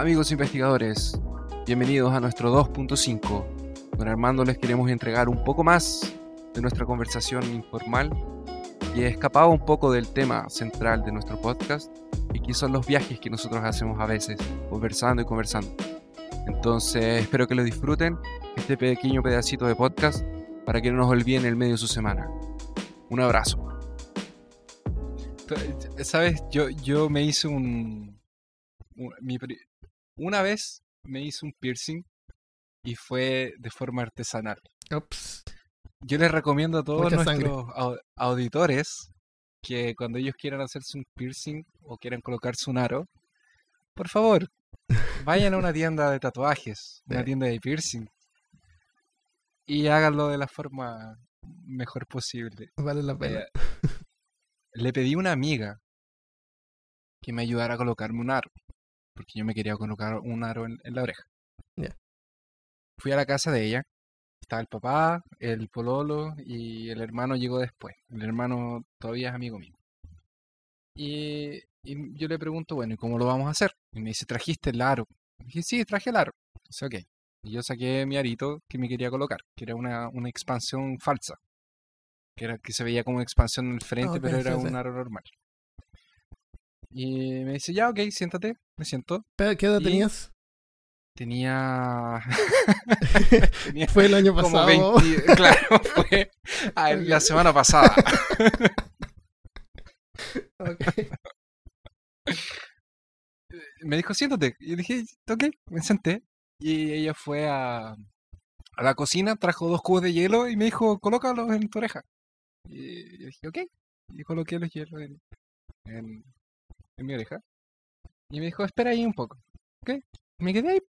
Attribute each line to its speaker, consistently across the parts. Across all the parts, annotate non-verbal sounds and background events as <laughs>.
Speaker 1: Amigos investigadores, bienvenidos a nuestro 2.5. Con Armando les queremos entregar un poco más de nuestra conversación informal y escapado un poco del tema central de nuestro podcast y que son los viajes que nosotros hacemos a veces, conversando y conversando. Entonces espero que lo disfruten, este pequeño pedacito de podcast, para que no nos olviden el medio de su semana. Un abrazo.
Speaker 2: ¿Sabes? Yo, yo me hice un... una vez me hice un piercing y fue de forma artesanal.
Speaker 3: Ups.
Speaker 2: Yo les recomiendo a todos nuestros auditores que cuando ellos quieran hacerse un piercing o quieran colocarse un aro, por favor, <laughs> vayan a una tienda de tatuajes, una tienda de piercing y háganlo de la forma mejor posible.
Speaker 3: Vale la pena.
Speaker 2: Eh, le pedí a una amiga que me ayudara a colocarme un aro, porque yo me quería colocar un aro en, la oreja. Fui a la casa de ella estaba el papá, el pololo y el hermano llegó después. El hermano todavía es amigo mío. Y, yo le pregunto, bueno, ¿y cómo lo vamos a hacer? Y me dice, ¿trajiste el aro? Y dije, sí, traje el aro. Dice, ok. Y yo saqué mi arito que me quería colocar, que era una, una expansión falsa. Que, era, que se veía como expansión en el frente, pero era un aro normal. Y me dice, ya, ok, siéntate. Me siento.
Speaker 3: ¿Qué edad tenías? <laughs>
Speaker 2: Tenía...
Speaker 3: fue el año pasado.
Speaker 2: Claro, <laughs> fue la semana pasada. <laughs> Me dijo, siéntate. Y dije, ok, me senté. Y ella fue a, a la cocina, trajo dos cubos de hielo y me dijo, colócalos en tu oreja. Y yo dije, ok. Y coloqué los hielos en, en, en mi oreja. Y me dijo, espera ahí un poco. Ok. Me quedé ahí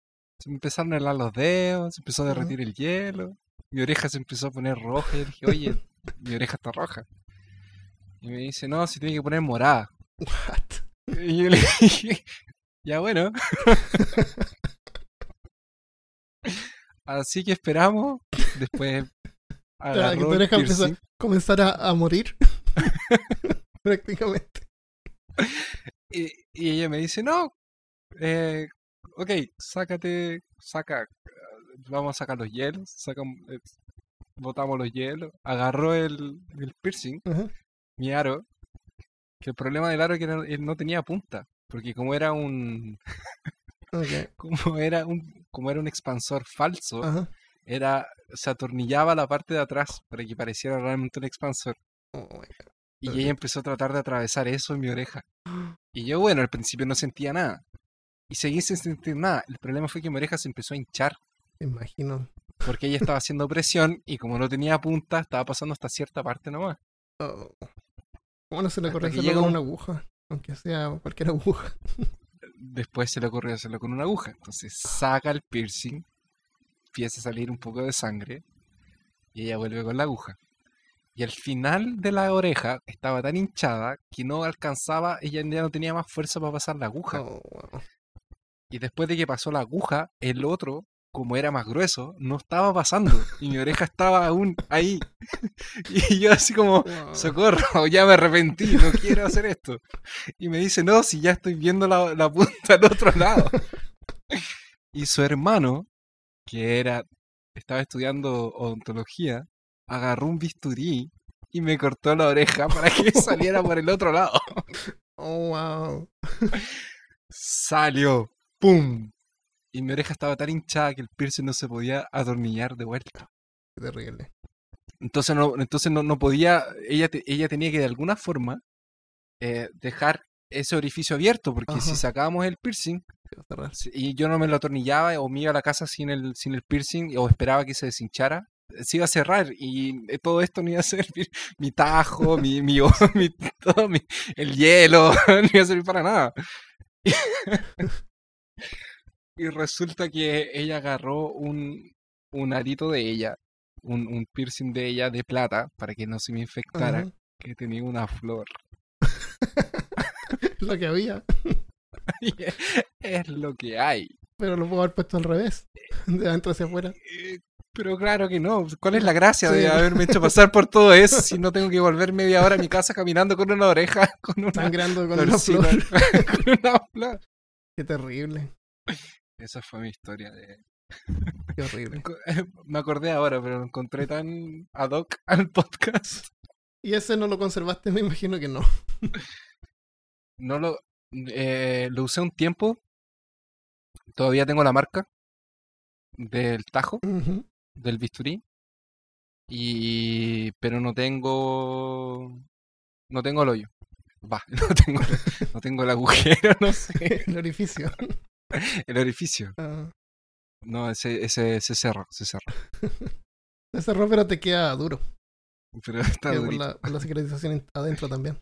Speaker 2: se me empezaron a helar los dedos, se empezó a derretir el hielo, mi oreja se empezó a poner roja y dije, oye, <laughs> mi oreja está roja. Y me dice, no, se tiene que poner morada. Y yo le dije, ya bueno. <laughs> Así que esperamos, después <laughs>
Speaker 3: que tu oreja empezó a comenzar a, morir. Prácticamente.
Speaker 2: Y, y, ella me dice, no, eh, ok, sácate, saca, vamos a sacar los hielos, eh, botamos los hielos, agarró el, el piercing, mi aro, que el problema del aro es que no, no tenía punta, porque como era un, <laughs> como era un, como era un expansor falso, era, se atornillaba la parte de atrás para que pareciera realmente un expansor. Oh y ella empezó a tratar de atravesar eso en mi oreja. <gasps> Y yo, bueno, al principio no sentía nada y seguí sin sentir nada. El problema fue que mi oreja se empezó a hinchar.
Speaker 3: Me imagino.
Speaker 2: Porque ella estaba haciendo presión y como no tenía punta, estaba pasando hasta cierta parte nomás.
Speaker 3: Oh. ¿Cómo no se le ocurrió hacerlo con una aguja? Aunque sea cualquier aguja.
Speaker 2: Después se le ocurrió hacerlo con una aguja. Entonces saca el piercing, empieza a salir un poco de sangre y ella vuelve con la aguja. Y al final de la oreja estaba tan hinchada que no alcanzaba, ella ya no tenía más fuerza para pasar la aguja. Oh, y después de que pasó la aguja, el otro, como era más grueso, no estaba pasando. Y mi oreja estaba aún ahí. <laughs> y yo así como, socorro, <laughs> ya me arrepentí, no quiero hacer esto. Y me dice, no, si ya estoy viendo la, la punta al otro lado. y su hermano, que era, estaba estudiando odontología, agarró un bisturí y me cortó la oreja para que <laughs> saliera por el otro lado.
Speaker 3: Oh, wow.
Speaker 2: Salió. ¡Pum! Y mi oreja estaba tan hinchada que el piercing no se podía atornillar de vuelta.
Speaker 3: Terrible.
Speaker 2: Entonces no, entonces no, no podía, ella, ella tenía que de alguna forma eh, dejar ese orificio abierto, porque si sacábamos el piercing y yo no me lo atornillaba o me iba a la casa sin el, sin el piercing o esperaba que se deshinchara, se iba a cerrar y eh, todo esto no iba a <laughs> servir. Mi tajo, mi, mi, <laughs> mi todo mi, el hielo, <laughs> no iba a servir para nada. y resulta que ella agarró un, un arito de ella, un, un, piercing de ella de plata para que no se me infectara, que tenía una flor.
Speaker 3: lo que había.
Speaker 2: es lo que hay.
Speaker 3: Pero lo puedo haber puesto al revés, de adentro hacia afuera.
Speaker 2: Eh, pero claro que no. ¿Cuál es la gracia de haberme hecho pasar por <laughs> todo eso si no tengo que volver media hora a mi casa caminando con una oreja, <laughs> con una,
Speaker 3: Sangrando <laughs> con una flor. con una flor. Qué terrible.
Speaker 2: Esa fue mi historia de...
Speaker 3: Qué horrible.
Speaker 2: Me acordé ahora, pero lo encontré tan ad hoc al podcast.
Speaker 3: ¿Y ese no lo conservaste? Me imagino que no.
Speaker 2: No lo... Eh, lo usé un tiempo. Todavía tengo la marca del tajo, del bisturí. Y... Pero no tengo... No tengo el hoyo. Va, <laughs> no tengo, no tengo el agujero, no sé. <laughs>
Speaker 3: El orificio. <laughs>
Speaker 2: El orificio.
Speaker 3: Ah.
Speaker 2: No, ese, ese se cerró, se cerró.
Speaker 3: se cerró, pero te queda duro.
Speaker 2: Pero está
Speaker 3: por la, por la securitización adentro también.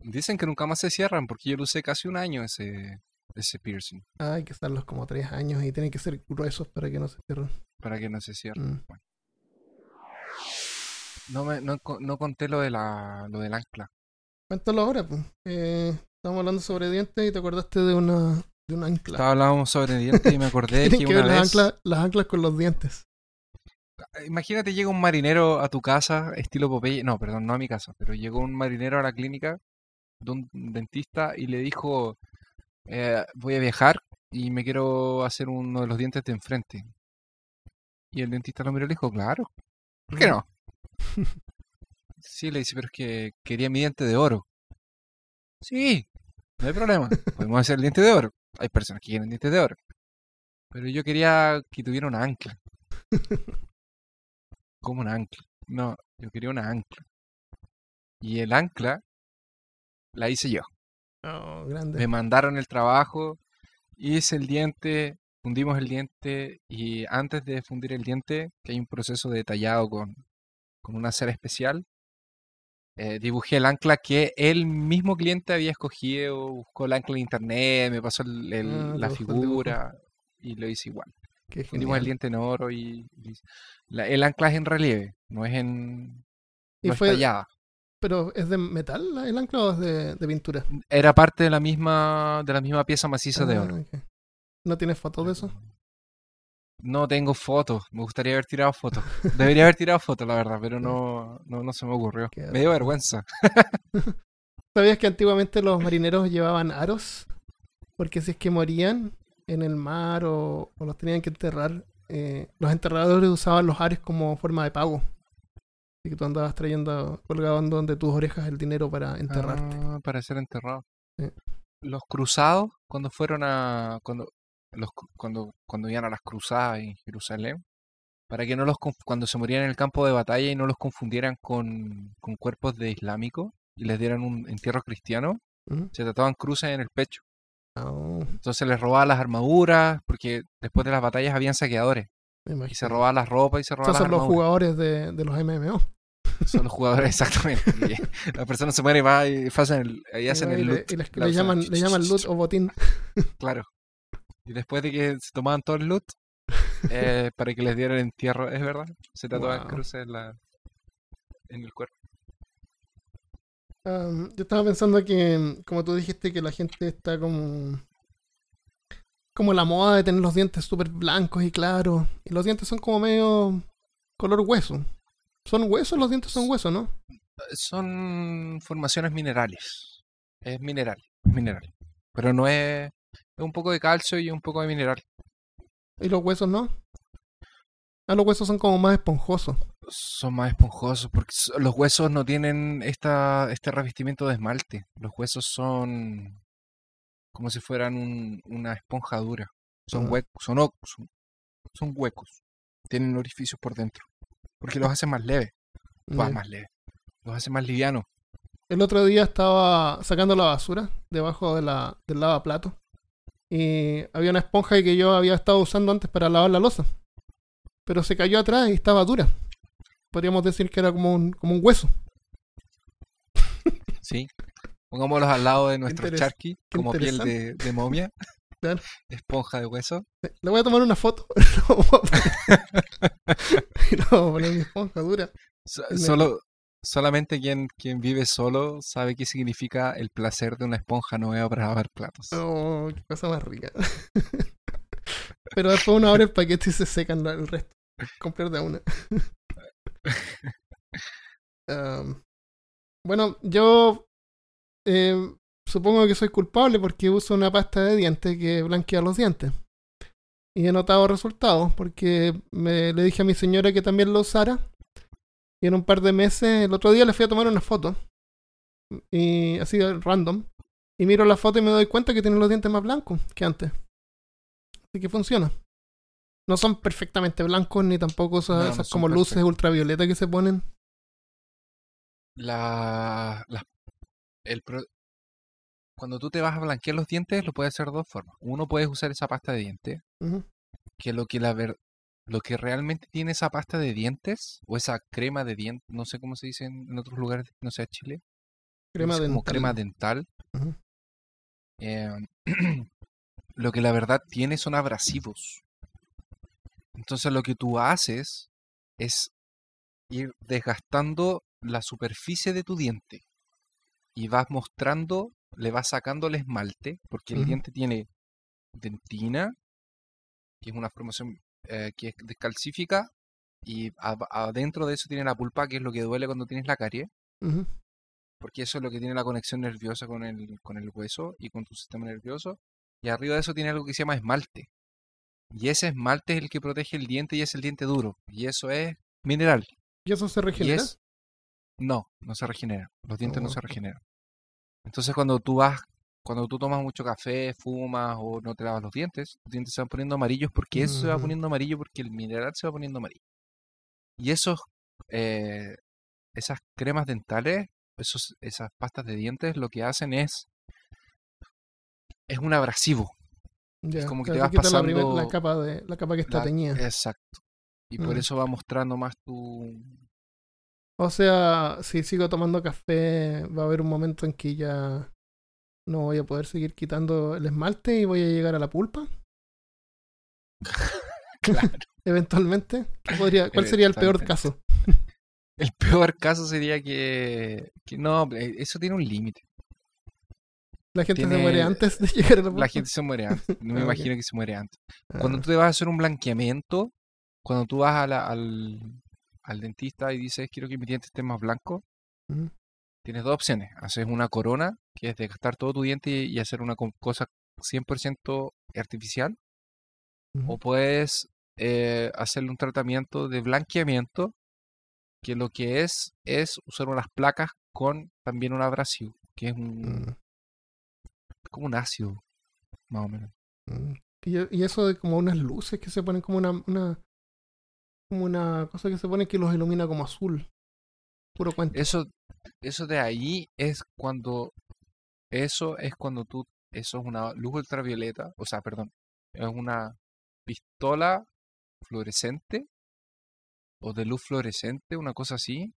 Speaker 2: Dicen que nunca más se cierran porque yo lo usé casi un año ese, ese piercing.
Speaker 3: Ah, hay que estarlos como tres años y tienen que ser gruesos para que no se cierren.
Speaker 2: Para que no se cierren. Mm. No, me, no, no, conté lo, de la, lo del ancla.
Speaker 3: Cuéntalo ahora, pues. Eh, estamos hablando sobre dientes y te acordaste de una, de un ancla.
Speaker 2: Estábamos sobre dientes y me <laughs> acordé que, una
Speaker 3: vez... las, anclas, con los dientes.
Speaker 2: Imagínate, llega un marinero a tu casa, estilo Popeye. No, perdón, no a mi casa, pero llegó un marinero a la clínica de un dentista y le dijo: eh, Voy a viajar y me quiero hacer uno de los dientes de enfrente. Y el dentista lo miró y le dijo: Claro, ¿por qué no? Sí, le dice, pero es que quería mi diente de oro. Sí, no hay problema. Podemos hacer el diente de oro. Hay personas que quieren dientes de oro. Pero yo quería que tuviera una ancla. <laughs> ¿Cómo una ancla? No, yo quería una ancla. Y el ancla la hice yo.
Speaker 3: Oh, grande.
Speaker 2: Me mandaron el trabajo, hice el diente, fundimos el diente y antes de fundir el diente, que hay un proceso detallado con, con una cera especial, eh, dibujé el ancla que el mismo cliente había escogido, buscó el ancla en internet, me pasó ah, la figura y lo hice igual. Fundimos el diente en oro y, el ancla es en relieve, no es en
Speaker 3: ¿Y fue, ¿Pero es de metal el ancla o es de, pintura?
Speaker 2: Era parte de la misma de la misma pieza maciza de oro.
Speaker 3: Ah, ¿No tienes fotos de eso?
Speaker 2: No tengo fotos, me gustaría haber tirado fotos. Debería haber tirado fotos, la verdad, pero no, no, no se me ocurrió. Me dio vergüenza. <laughs>
Speaker 3: ¿Sabías que antiguamente los marineros llevaban aros? Porque si es que morían en el mar o, los tenían que enterrar, eh, los enterradores usaban los aros como forma de pago. Así que tú andabas trayendo, colgando de tus orejas el dinero para enterrarte.
Speaker 2: Ah, para ser enterrado. Los cruzados, cuando fueron a. Cuando, los, cuando, cuando iban a las cruzadas en Jerusalén, para que no los cuando se morían en el campo de batalla y no los confundieran con, con cuerpos de islámicos y les dieran un entierro cristiano, se trataban cruces en el pecho.
Speaker 3: Oh.
Speaker 2: Entonces les robaban las armaduras, porque después de las batallas habían saqueadores. Y se robaban las ropas y se robaban
Speaker 3: son los jugadores de, de, los MMO.
Speaker 2: Son los jugadores, <laughs> exactamente. la persona se muere y va y hacen el, y hacen el loot.
Speaker 3: Y, le, llaman, le llaman loot o botín.
Speaker 2: claro. Y después de que se tomaban todo el loot, eh, para que les dieran entierro, es verdad, se tatuaban cruces en, la, en el cuerpo.
Speaker 3: yo estaba pensando que, como tú dijiste, que la gente está como. Como la moda de tener los dientes súper blancos y claros. Y los dientes son como medio color hueso. ¿Son huesos? Los dientes son huesos, ¿no?
Speaker 2: Son formaciones minerales. Es mineral, mineral. Pero no es un poco de calcio y un poco de mineral.
Speaker 3: ¿Y los huesos no? Ah, los huesos son como más esponjosos.
Speaker 2: Son más esponjosos porque los huesos no tienen esta, este revestimiento de esmalte. Los huesos son como si fueran una esponja dura. Son, ah. huecos, son, son, huecos. Tienen orificios por dentro. Porque los hace más leves. más leves. Los hace más livianos.
Speaker 3: El otro día estaba sacando la basura debajo de la, del lavaplato y había una esponja que yo había estado usando antes para lavar la losa. Pero se cayó atrás y estaba dura. Podríamos decir que era como un, como un hueso. <laughs>
Speaker 2: Sí. Pongámoslos al lado de nuestro charqui, como piel de, momia. <laughs> Esponja de hueso.
Speaker 3: Le voy a tomar una foto. <laughs> no, mi esponja dura.
Speaker 2: solo, Solamente quien, quien vive solo sabe qué significa el placer de una esponja nueva para lavar platos.
Speaker 3: Oh, qué cosa más rica. <laughs> Pero después uno abre el paquete y se secan el resto. Comprar de una. <laughs> bueno, yo. Eh, supongo que soy culpable porque uso una pasta de dientes que blanquea los dientes. Y he notado resultados porque me, le dije a mi señora que también lo usara. Y en un par de meses, el otro día le fui a tomar una foto. Y así random. Y miro la foto y me doy cuenta que tiene los dientes más blancos que antes. Así que funciona. No son perfectamente blancos ni tampoco esas,
Speaker 2: No,
Speaker 3: como luces
Speaker 2: perfectos.
Speaker 3: ultravioleta que se ponen.
Speaker 2: La, la- el pro- cuando tú te vas a blanquear los dientes, lo puedes hacer de dos formas. Uno, puedes usar esa pasta de dientes, que lo que la ver, lo que realmente tiene esa pasta de dientes, o esa crema de dientes, no sé cómo se dice en, otros lugares, no sé, Chile,
Speaker 3: Crema
Speaker 2: es como
Speaker 3: dental.
Speaker 2: crema dental. Eh, <clears throat> lo que la verdad tiene son abrasivos. Entonces lo que tú haces es ir desgastando la superficie de tu diente y vas mostrando, le vas sacando el esmalte, porque el diente tiene dentina, que es una formación eh, que es descalcífica, y adentro de eso tiene la pulpa, que es lo que duele cuando tienes la carie, porque eso es lo que tiene la conexión nerviosa con el, con el hueso y con tu sistema nervioso, y arriba de eso tiene algo que se llama esmalte. Y ese esmalte es el que protege el diente y es el diente duro, y eso es mineral.
Speaker 3: ¿Y eso se regenera?
Speaker 2: es... No, no se regenera. Los dientes no
Speaker 3: Oh.
Speaker 2: se regeneran. Entonces cuando tú vas, cuando tú tomas mucho café, fumas o no te lavas los dientes, los dientes se van poniendo amarillos porque eso se va poniendo amarillo porque el mineral se va poniendo amarillo. Y esos, eh, esas cremas dentales, esos, esas pastas de dientes, lo que hacen es, es un abrasivo.
Speaker 3: Ya,
Speaker 2: como que
Speaker 3: te
Speaker 2: vas
Speaker 3: quita la, primer-
Speaker 2: pasando
Speaker 3: la capa de la capa que está
Speaker 2: La-
Speaker 3: teñida.
Speaker 2: Exacto. Y por
Speaker 3: Mm.
Speaker 2: eso va mostrando más tu,
Speaker 3: O sea, si sigo tomando café, va a haber un momento en que ya no voy a poder seguir quitando el esmalte y voy a llegar a la pulpa. <laughs>
Speaker 2: Claro.
Speaker 3: Eventualmente. ¿Qué podría, ¿Cuál sería el peor caso? <laughs>
Speaker 2: El peor caso sería que, que no, eh, eso tiene un límite.
Speaker 3: La gente se muere antes de llegar a la pulpa.
Speaker 2: La gente se muere antes. <laughs> No me
Speaker 3: Ah,
Speaker 2: imagino que se muere antes.
Speaker 3: Ah,
Speaker 2: Cuando tú te vas a hacer un blanqueamiento, cuando tú vas a la- al, al dentista y dices quiero que mi diente esté más blanco,
Speaker 3: ujú.
Speaker 2: Tienes dos opciones. Haces una corona, que es desgastar todo tu diente y, y hacer una co- cosa 100% artificial, o puedes eh, hacerle un tratamiento de blanqueamiento, que lo que es es usar unas placas con también un abrasivo, que es un,
Speaker 3: Mm,
Speaker 2: como un ácido, más o menos.
Speaker 3: mm. Y, y eso de como unas luces que se ponen como una, una como una cosa que se pone que los ilumina como azul. Puro cuento.
Speaker 2: Eso, eso de ahí es cuando, eso es cuando tú, eso es una luz ultravioleta, o sea, perdón, es una pistola fluorescente o de luz fluorescente, una cosa así,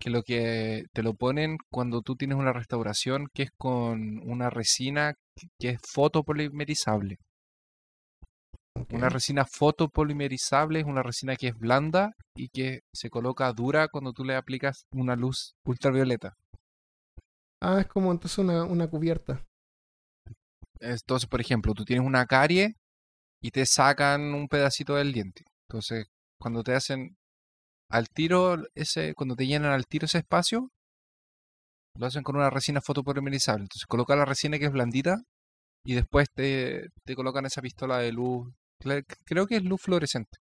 Speaker 2: que lo que te lo ponen cuando tú tienes una restauración que es con una resina que- es fotopolimerizable. Una resina fotopolimerizable es una resina que es blanda y que se coloca dura cuando tú le aplicas una luz ultravioleta.
Speaker 3: Ah, es como entonces una, una cubierta.
Speaker 2: Entonces, por ejemplo, tú tienes una carie y te sacan un pedacito del diente. Entonces, cuando te hacen al tiro ese, cuando te llenan al tiro ese espacio, lo hacen con una resina fotopolimerizable. Entonces, coloca la resina que es blandita y después te, te colocan esa pistola de luz. Cre- Creo que es luz fluorescente.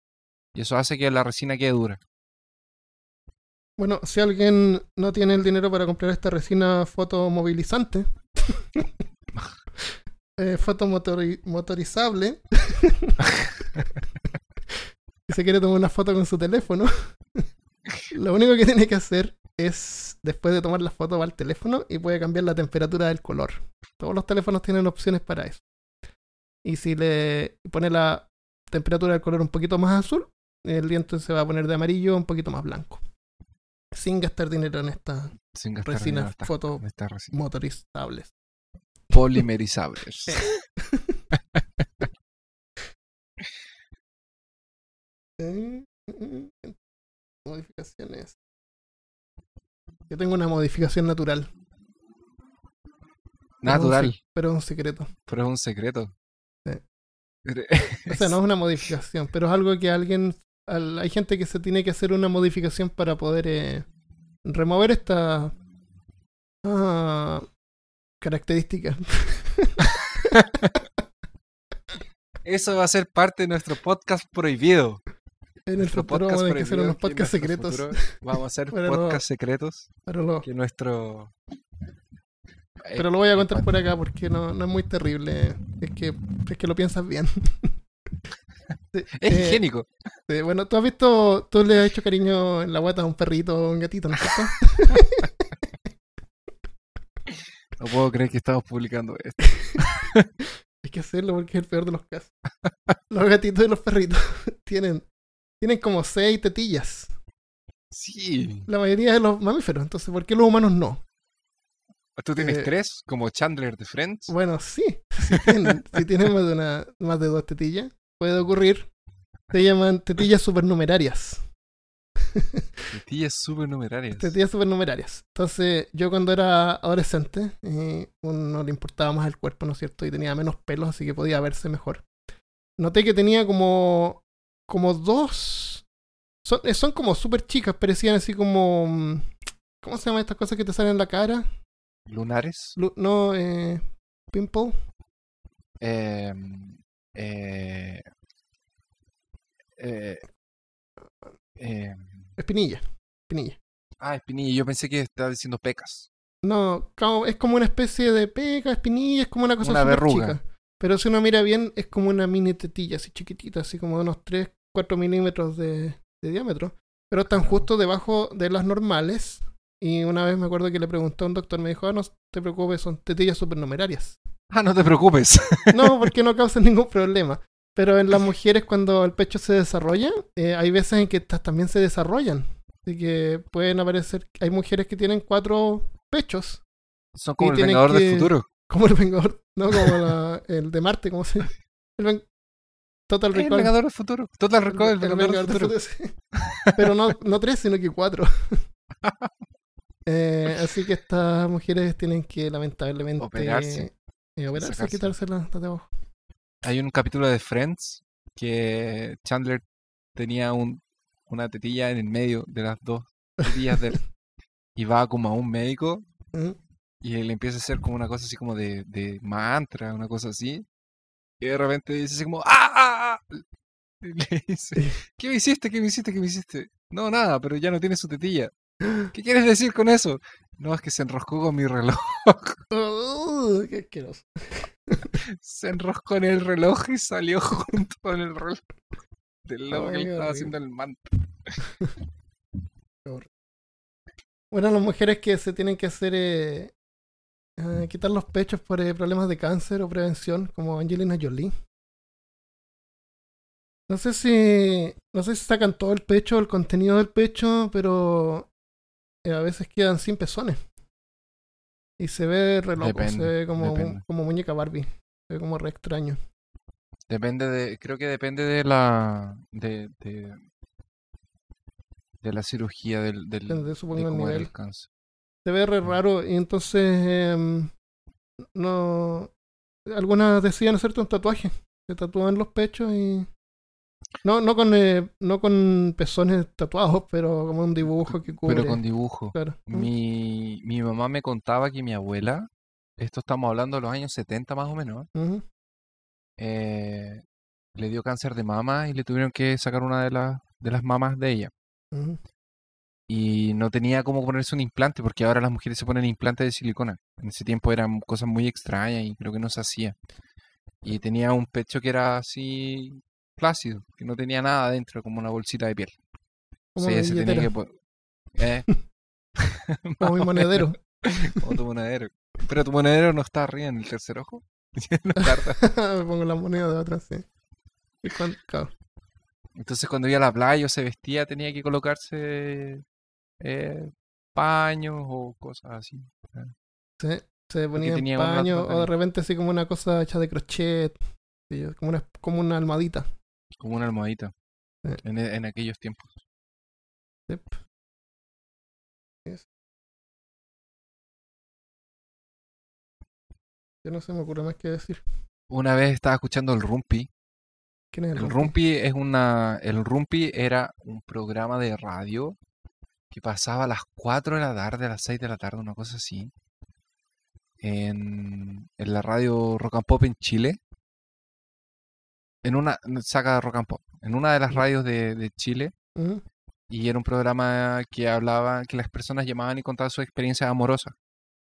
Speaker 2: Y eso hace que la resina quede dura.
Speaker 3: Bueno, si alguien no tiene el dinero para comprar esta resina fotomovilizante, <laughs> eh, fotomotorizable, <laughs> <laughs> y se quiere tomar una foto con su teléfono, lo único que tiene que hacer es, después de tomar la foto, va al teléfono y puede cambiar la temperatura del color. Todos los teléfonos tienen opciones para eso. Y si le pone la temperatura del color un poquito más azul, el diente se va a poner de amarillo un poquito más blanco. Sin gastar dinero en estas resinas
Speaker 2: estas-
Speaker 3: foto
Speaker 2: en estas resinas.
Speaker 3: motorizables.
Speaker 2: Polimerizables. <laughs>
Speaker 3: Modificaciones. Yo tengo una modificación natural,
Speaker 2: Natural,
Speaker 3: pero es un secreto.
Speaker 2: pero es un secreto. <laughs>
Speaker 3: O sea, no es una <laughs> modificación, pero es algo que alguien. al- hay gente que se tiene que hacer una modificación para poder eh, remover esta. ah, características. <laughs>
Speaker 2: Eso va a ser parte de nuestro podcast prohibido.
Speaker 3: En
Speaker 2: Nuestro
Speaker 3: futuro vamos a hacer unos podcasts secretos.
Speaker 2: Vamos a hacer podcasts secretos.
Speaker 3: Pero lo,
Speaker 2: Que nuestro.
Speaker 3: Pero lo voy a contar por acá porque no, no es muy terrible. Es que, es que lo piensas bien. <laughs>
Speaker 2: Es
Speaker 3: eh,
Speaker 2: higiénico.
Speaker 3: bueno, tú has visto, tú le has hecho cariño en la guata a un perrito o un gatito, ¿no es cierto? <laughs>
Speaker 2: No puedo creer que estamos publicando esto. <laughs>
Speaker 3: Hay que hacerlo porque es el peor de los casos. Los gatitos y los perritos tienen, tienen como seis tetillas.
Speaker 2: Sí.
Speaker 3: La mayoría de los mamíferos. Entonces, ¿por qué los humanos no?
Speaker 2: ¿Tú tienes
Speaker 3: Eh,
Speaker 2: tres? Como Chandler de Friends.
Speaker 3: Bueno, sí. Si tienen, si tienen más, de una, más de dos tetillas, puede ocurrir. Se llaman tetillas supernumerarias.
Speaker 2: Tetillas supernumerarias.
Speaker 3: Tetillas supernumerarias. Entonces, yo cuando era adolescente, eh, uno le importaba más el cuerpo, ¿no es cierto? Y tenía menos pelos, así que podía verse mejor. Noté que tenía como, como dos... Son, eh, son como súper chicas, parecían así como... mm, ¿Cómo se llaman estas cosas que te salen en la cara?
Speaker 2: Lunares.
Speaker 3: Lu- No, eh... Pimple.
Speaker 2: Eh, eh, eh, eh,
Speaker 3: Espinilla. Espinilla.
Speaker 2: ah, espinilla. Yo pensé que estaba diciendo pecas.
Speaker 3: No, es como una especie de peca, espinilla, es como una cosa
Speaker 2: Una verruga.
Speaker 3: chica. Pero si uno mira bien, es como una mini tetilla, así chiquitita, así como de unos 3, 4 milímetros de, de diámetro. Pero están justo debajo de las normales. Y una vez me acuerdo que le pregunté a un doctor, me dijo, ah, no te preocupes, son tetillas supernumerarias. <laughs>
Speaker 2: Ah, no te preocupes. <laughs>
Speaker 3: No, porque no causan ningún <laughs> problema. Pero en las mujeres, cuando el pecho se desarrolla, eh, hay veces en que estas también se desarrollan. Así que pueden aparecer, hay mujeres que tienen cuatro pechos,
Speaker 2: Son como el Vengador
Speaker 3: que-
Speaker 2: del Futuro.
Speaker 3: como el Vengador, no como la- el de Marte, ¿cómo se llama? El Total
Speaker 2: El
Speaker 3: Recall.
Speaker 2: Vengador del Futuro. Total Recall, el
Speaker 3: El
Speaker 2: Vengador del Futuro.
Speaker 3: sí. Pero no, no tres, sino que cuatro. Eh, así que estas mujeres tienen que lamentablemente
Speaker 2: Operarse.
Speaker 3: eh, operarse,
Speaker 2: Sacarse.
Speaker 3: quitarse las las de abajo.
Speaker 2: Hay un capítulo de Friends que Chandler tenía un, una tetilla en el medio de las dos tetillas de él. <laughs> Y va como a un médico y le empieza a hacer como una cosa así como de, de mantra, una cosa así. Y de repente dice así como ¡Ah! ah, ah". Y <laughs> le dice, <laughs> ¿qué me hiciste? ¿Qué me hiciste? ¿Qué me hiciste? No, nada, pero ya no tiene su tetilla. <laughs> ¿Qué quieres decir con eso? No, es que se enroscó con mi reloj. <laughs>
Speaker 3: Uh, qué asqueroso. <laughs>
Speaker 2: Se enroscó en el reloj y salió junto con el reloj del
Speaker 3: Ay,
Speaker 2: que le estaba haciendo el manto.
Speaker 3: Bueno, las mujeres que se tienen que hacer eh, eh, quitar los pechos por eh, problemas de cáncer o prevención, como Angelina Jolie. No sé si no sé si sacan todo el pecho, el contenido del pecho, pero a veces quedan sin pezones. Y se ve re loco, se ve como, mu- como muñeca Barbie. Se ve como re extraño.
Speaker 2: Depende de, creo que depende de la, de, de, de la cirugía del, del
Speaker 3: Depende,
Speaker 2: de
Speaker 3: supongo, el
Speaker 2: era
Speaker 3: nivel.
Speaker 2: el cáncer.
Speaker 3: se ve re raro y entonces em, no algunas decían hacerte un tatuaje se tatúan los pechos y no no con eh, no con pezones tatuados pero como un dibujo que cubre
Speaker 2: Pero con dibujo.
Speaker 3: claro
Speaker 2: Mi, mi mamá me contaba que mi abuela, esto estamos hablando de los años 70 más o menos, eh, le dio cáncer de mama y le tuvieron que sacar una de las, de las mamas de ella. Y no tenía cómo ponerse un implante, porque ahora las mujeres se ponen implantes de silicona. En ese tiempo eran cosas muy extrañas y creo que no se hacía. Y tenía un pecho que era así plácido, que no tenía nada adentro, como una bolsita de piel.
Speaker 3: como
Speaker 2: Sí,
Speaker 3: mi
Speaker 2: se tenía que eh, <laughs>
Speaker 3: como mi monedero <laughs>
Speaker 2: como tu monedero. Pero tu monedero no está arriba en el tercer ojo. <laughs>
Speaker 3: Me pongo la moneda de atrás sí Y cuan- claro.
Speaker 2: Entonces cuando iba a la playa o se vestía tenía que colocarse eh, paños o cosas así.
Speaker 3: Sí, se ponía en paño o de repente así como una cosa hecha de crochet como una como una almohadita
Speaker 2: Como una almohadita.
Speaker 3: Sí.
Speaker 2: En, e- en aquellos tiempos.
Speaker 3: Yep. Yes. Yo no se me ocurre más que decir.
Speaker 2: Una vez estaba escuchando el Rumpi.
Speaker 3: ¿Quién es el,
Speaker 2: El
Speaker 3: Rumpi?
Speaker 2: Rumpi es una. El Rumpi era un programa de radio que pasaba a las 4 de la tarde, a las 6 de la tarde, una cosa así. en, en la radio Rock and Pop en Chile. En una, saca Rock and Pop, en una de las radios de, de Chile. Y era un programa que hablaba, que las personas llamaban y contaban sus experiencias amorosas.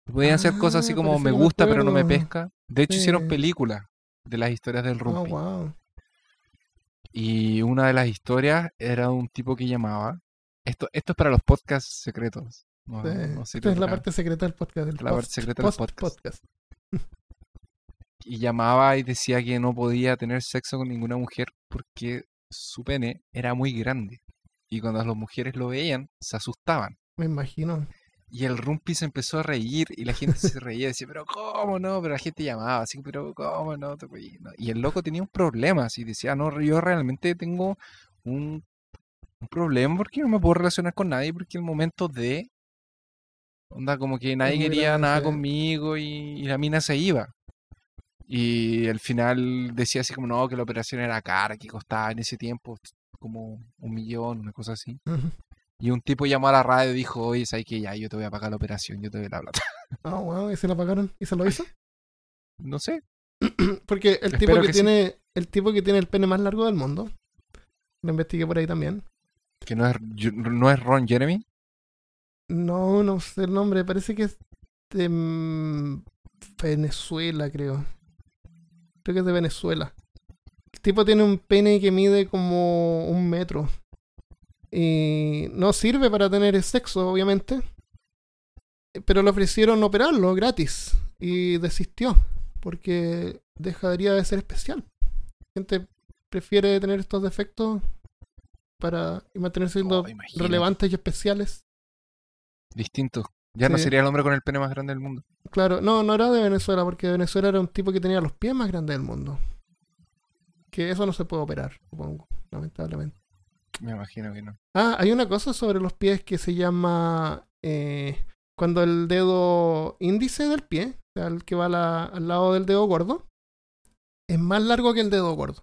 Speaker 2: Podían ser cosas así
Speaker 3: Ah,
Speaker 2: como me gusta pero no me pesca. De hecho hicieron películas de las historias del
Speaker 3: Oh, wow.
Speaker 2: Y una de las historias era un tipo que llamaba. Esto, esto es para los podcasts secretos. No,
Speaker 3: Sí.
Speaker 2: no
Speaker 3: Esta es la parte secreta del podcast. del
Speaker 2: La parte
Speaker 3: post-
Speaker 2: secreta del podcast. <laughs> Y llamaba y decía que no podía tener sexo con ninguna mujer porque su pene era muy grande. Y cuando las mujeres lo veían, se asustaban.
Speaker 3: Me imagino.
Speaker 2: Y el Rumpi se empezó a reír y la gente se reía y decía, pero ¿cómo no? Pero la gente llamaba así, pero ¿cómo no? te reí?". No. Y el loco tenía un problema, así decía, no, yo realmente tengo un, un problema porque no me puedo relacionar con nadie porque el momento de... Onda, como que nadie quería
Speaker 3: grande,
Speaker 2: nada conmigo y, y la mina se iba. Y al final decía así como, no, que la operación era cara, que costaba en ese tiempo como un millón, una cosa así. Y un tipo llamó a la radio y dijo, oye, ¿sabes que Ya, yo te voy a pagar la operación, yo te doy la plata. <laughs>
Speaker 3: Ah, wow. ¿Y se la pagaron? ¿Y se lo hizo? <laughs>
Speaker 2: No sé. <clears throat>
Speaker 3: Porque el tipo que,
Speaker 2: sí.
Speaker 3: tiene el tipo que tiene el pene más largo del mundo, lo investigué por ahí también.
Speaker 2: Que no es, no es Ron Jeremy.
Speaker 3: No, no sé el nombre, parece que es de mm, Venezuela, creo. Creo que es de Venezuela. El tipo tiene un pene que mide como un metro. Y no sirve para tener sexo, obviamente. Pero le ofrecieron operarlo gratis. Y desistió. Porque dejaría de ser especial. La gente prefiere tener estos defectos para mantenerse siendo
Speaker 2: Oh, imagínate.
Speaker 3: relevantes y especiales.
Speaker 2: Distinto. Ya no sería el hombre con el pene más grande del mundo.
Speaker 3: Claro, no, no era de Venezuela, porque Venezuela era un tipo que tenía los pies más grandes del mundo. Que eso no se puede operar, supongo, lamentablemente.
Speaker 2: Me imagino que no.
Speaker 3: Ah, hay una cosa sobre los pies que se llama eh, cuando el dedo índice del pie, o sea, el que va la- al lado del dedo gordo, es más largo que el dedo gordo.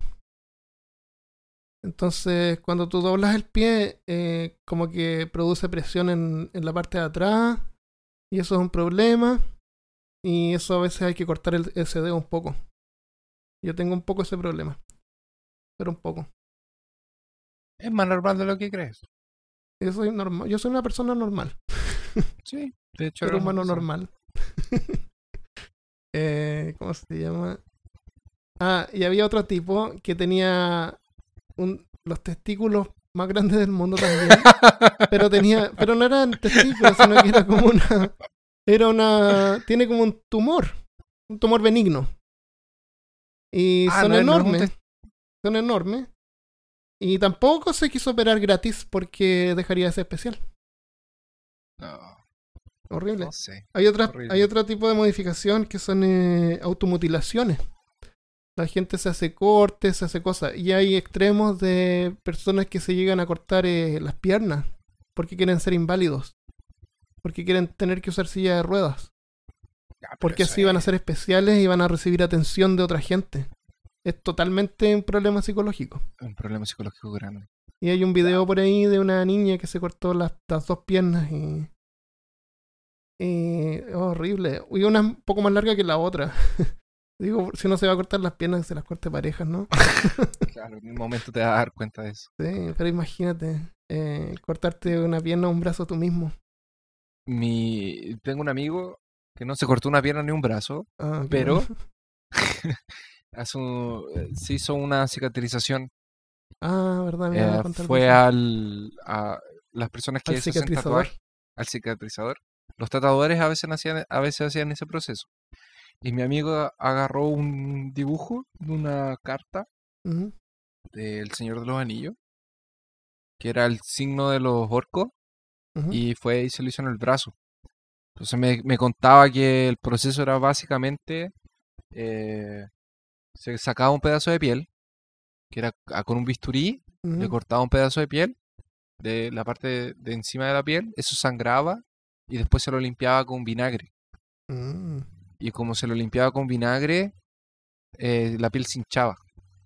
Speaker 3: Entonces, cuando tú doblas el pie, eh, como que produce presión en, en la parte de atrás, y eso es un problema, y eso a veces hay que cortar el, ese dedo un poco. Yo tengo un poco ese problema, pero un poco.
Speaker 2: Es más normal de lo que crees.
Speaker 3: Yo soy, normal, yo soy una persona normal. <laughs>
Speaker 2: Sí. De hecho,
Speaker 3: ser humano normal. <laughs> eh, ¿Cómo se llama? Ah, y había otro tipo que tenía un- los testículos más grandes del mundo también. pero tenía, pero no eran testículos, sino que era como una, era una, tiene como un tumor, un tumor benigno. Y
Speaker 2: Ah,
Speaker 3: son
Speaker 2: no no
Speaker 3: enormes, son enormes. Y tampoco se quiso operar gratis porque dejaría de ser especial.
Speaker 2: No,
Speaker 3: Horrible.
Speaker 2: no sé.
Speaker 3: Hay, otra,
Speaker 2: Horrible.
Speaker 3: hay otro tipo de modificación que son eh, automutilaciones. La gente se hace cortes, se hace cosas. Y hay extremos de personas que se llegan a cortar eh, las piernas porque quieren ser inválidos. Porque quieren tener que usar silla de ruedas.
Speaker 2: Ya,
Speaker 3: Porque así van a ser especiales y van a recibir atención de otra gente. Es totalmente un problema psicológico.
Speaker 2: un problema psicológico grande.
Speaker 3: Y hay un video por ahí de una niña que se cortó las, las dos piernas y. y es horrible. Y una un poco más larga que la otra. <laughs> Digo, si uno se va a cortar las piernas, se las corte parejas, ¿no? <laughs>
Speaker 2: Claro, en un momento te vas a dar cuenta de eso.
Speaker 3: Sí, pero imagínate, eh, cortarte una pierna o un brazo tú mismo.
Speaker 2: Mi... Tengo un amigo que no se cortó una pierna ni un brazo,
Speaker 3: Ah,
Speaker 2: pero <laughs> <laughs> eh, se hizo una cicatrización.
Speaker 3: Ah, verdad, me iba a
Speaker 2: Eh, fue al, a las personas que
Speaker 3: Al
Speaker 2: se hacen
Speaker 3: cicatrizador.
Speaker 2: tatuar, al cicatrizador. Los tatuadores a veces hacían, a veces hacían ese proceso. Y mi amigo agarró un dibujo de una carta del Señor de los Anillos, que era el signo de los orcos, y fue y se lo hizo en el brazo. Entonces me, me contaba que el proceso era básicamente, eh, se sacaba un pedazo de piel, que era a- con un bisturí, le cortaba un pedazo de piel, de la parte de, de encima de la piel, eso sangraba, y después se lo limpiaba con vinagre.
Speaker 3: Mm,
Speaker 2: Y como se lo limpiaba con vinagre, eh, la piel se hinchaba,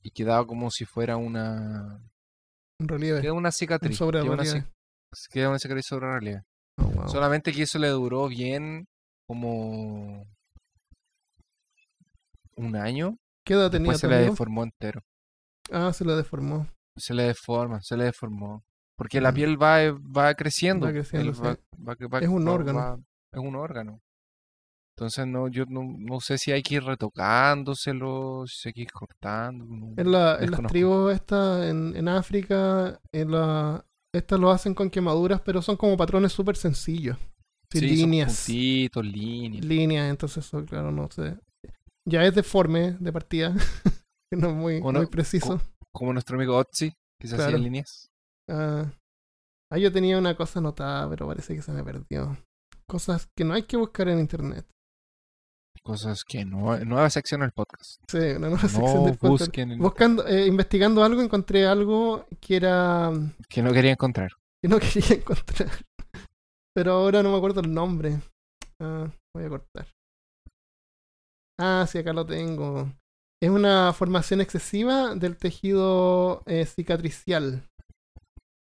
Speaker 2: y quedaba como si fuera una...
Speaker 3: un relieve.
Speaker 2: Queda una
Speaker 3: Un
Speaker 2: cicatriz.
Speaker 3: sobre
Speaker 2: queda una, cic- queda una cicatriz sobre relieve.
Speaker 3: Oh, wow.
Speaker 2: Solamente que eso le duró bien como un año.
Speaker 3: ¿Qué edad tenía
Speaker 2: se le deformó entero.
Speaker 3: Ah, se lo deformó.
Speaker 2: Se le deforma, se le deformó. Porque la
Speaker 3: Mm.
Speaker 2: piel va, va creciendo.
Speaker 3: Va creciendo,
Speaker 2: él
Speaker 3: sí.
Speaker 2: va- va- va-
Speaker 3: Es un órgano.
Speaker 2: es un órgano. Entonces no, yo no, no sé si hay que ir retocándoselo, si hay que ir cortando. no-
Speaker 3: En, la, en las tribus estas, en, en África, en la, estas lo hacen con quemaduras, pero son como patrones súper sencillos.
Speaker 2: Sí, son
Speaker 3: líneas.
Speaker 2: puntitos, líneas.
Speaker 3: líneas, entonces eso, claro, no sé. Ya es deforme de partida, <laughs> que no es muy,
Speaker 2: Bueno,
Speaker 3: muy preciso.
Speaker 2: Como nuestro amigo Otzi, que se hacía
Speaker 3: Claro.
Speaker 2: líneas.
Speaker 3: Ah, ah, yo tenía una cosa anotada, pero parece que se me perdió. Cosas que no hay que buscar en internet.
Speaker 2: Cosas que no. Nueva sección del podcast.
Speaker 3: Sí, una nueva sección del podcast.
Speaker 2: busquen.
Speaker 3: Buscando, eh, investigando algo, encontré algo que era
Speaker 2: Que no quería encontrar.
Speaker 3: que no <laughs> quería encontrar. Pero ahora no me acuerdo el nombre. Ah, voy a cortar. Ah, sí, acá lo tengo. Es una formación excesiva del tejido eh, cicatricial.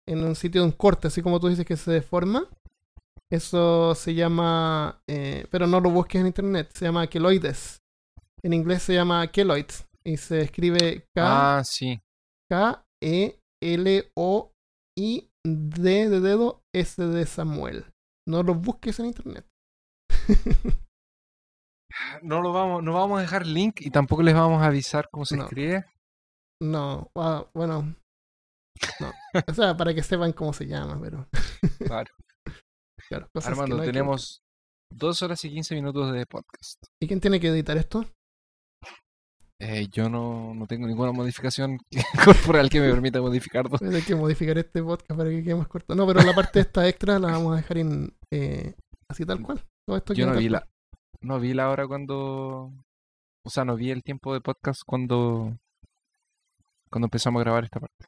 Speaker 3: En un sitio de un corte, así como tú dices que se deforma. Eso se llama, eh, pero no lo busques en internet, se llama queloides. En inglés se llama keloid y se escribe K
Speaker 2: Ah, sí.
Speaker 3: K-E-L-O-I-D de dedo S de Samuel. No lo busques en internet. <laughs>
Speaker 2: No lo vamos, no vamos a dejar link y tampoco les vamos a avisar cómo se
Speaker 3: No.
Speaker 2: escribe.
Speaker 3: No, ah, bueno. No. <laughs> O sea, para que sepan cómo se llama, pero.
Speaker 2: Claro. <laughs>
Speaker 3: Claro, cosas que
Speaker 2: Armando,
Speaker 3: no hay que
Speaker 2: tenemos dos horas y 15 minutos de podcast.
Speaker 3: ¿Y quién tiene que editar esto?
Speaker 2: Eh, yo no, no tengo ninguna modificación <laughs> corporal que me permita modificar dos. <laughs>
Speaker 3: Voy a tener que modificar este podcast para que quede más corto. No, pero la parte esta extra la vamos a dejar en, eh, así tal cual. Todo esto
Speaker 2: Yo no vi
Speaker 3: cual.
Speaker 2: la, no vi la hora cuando, o sea, no vi el tiempo de podcast cuando, cuando empezamos a grabar esta parte.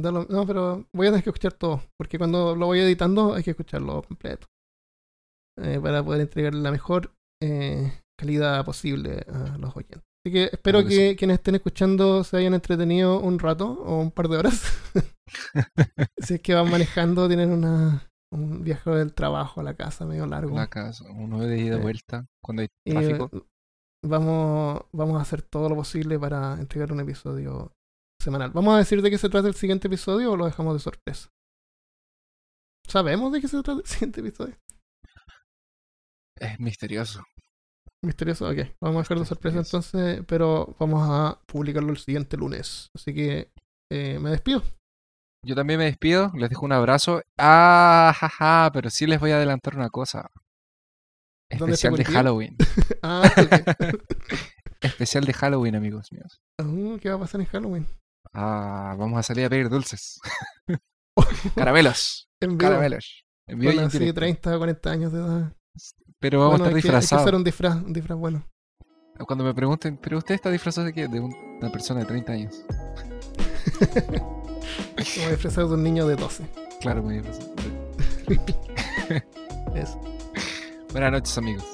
Speaker 3: No, pero voy a tener que escuchar todo, porque cuando lo voy editando hay que escucharlo completo. eh, para poder entregar la mejor eh, calidad posible a los oyentes. Así que espero
Speaker 2: Claro que
Speaker 3: que quienes estén escuchando se hayan entretenido un rato o un par de horas. <laughs> si es que van manejando, tienen una, un viaje del trabajo a la casa medio largo.
Speaker 2: La casa, uno de ida y
Speaker 3: Sí.
Speaker 2: vuelta cuando hay tráfico.
Speaker 3: vamos, vamos a hacer todo lo posible para entregar un episodio semanal. ¿Vamos a decir de qué se trata el siguiente episodio o lo dejamos de sorpresa? ¿Sabemos de qué se trata el siguiente episodio?
Speaker 2: Es misterioso.
Speaker 3: Misterioso, ok. Vamos a dejar de sorpresa entonces, pero vamos a publicarlo el siguiente lunes. Así que eh, me despido.
Speaker 2: Yo también me despido, les dejo un abrazo. Ah, jaja, pero sí les voy a adelantar una cosa.
Speaker 3: ¿Dónde está
Speaker 2: Especial de? Halloween. <laughs>
Speaker 3: Ah. <laughs>
Speaker 2: Especial de Halloween, amigos míos.
Speaker 3: Uh, ¿Qué va a pasar en Halloween?
Speaker 2: Ah, vamos a salir a pedir dulces. Caramelos. <laughs>
Speaker 3: En <laughs>
Speaker 2: Caramelos. En vivo
Speaker 3: así
Speaker 2: directo.
Speaker 3: 30 o 40 años de edad.
Speaker 2: Pero vamos
Speaker 3: Bueno,
Speaker 2: a estar
Speaker 3: que- hay que
Speaker 2: disfrazados.
Speaker 3: hacer un disfraz, un disfraz bueno.
Speaker 2: Cuando me pregunten, ¿pero usted está disfrazado de qué? De un- una persona de 30 años. <laughs>
Speaker 3: Como disfrazado de un niño de 12.
Speaker 2: Claro, muy disfrazado.
Speaker 3: Eso.
Speaker 2: Buenas noches, amigos.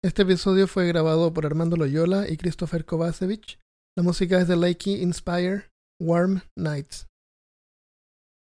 Speaker 3: Este episodio fue grabado por Armando Loyola y Christopher Kovacevic. La música es de Lakey Inspire Warm Nights.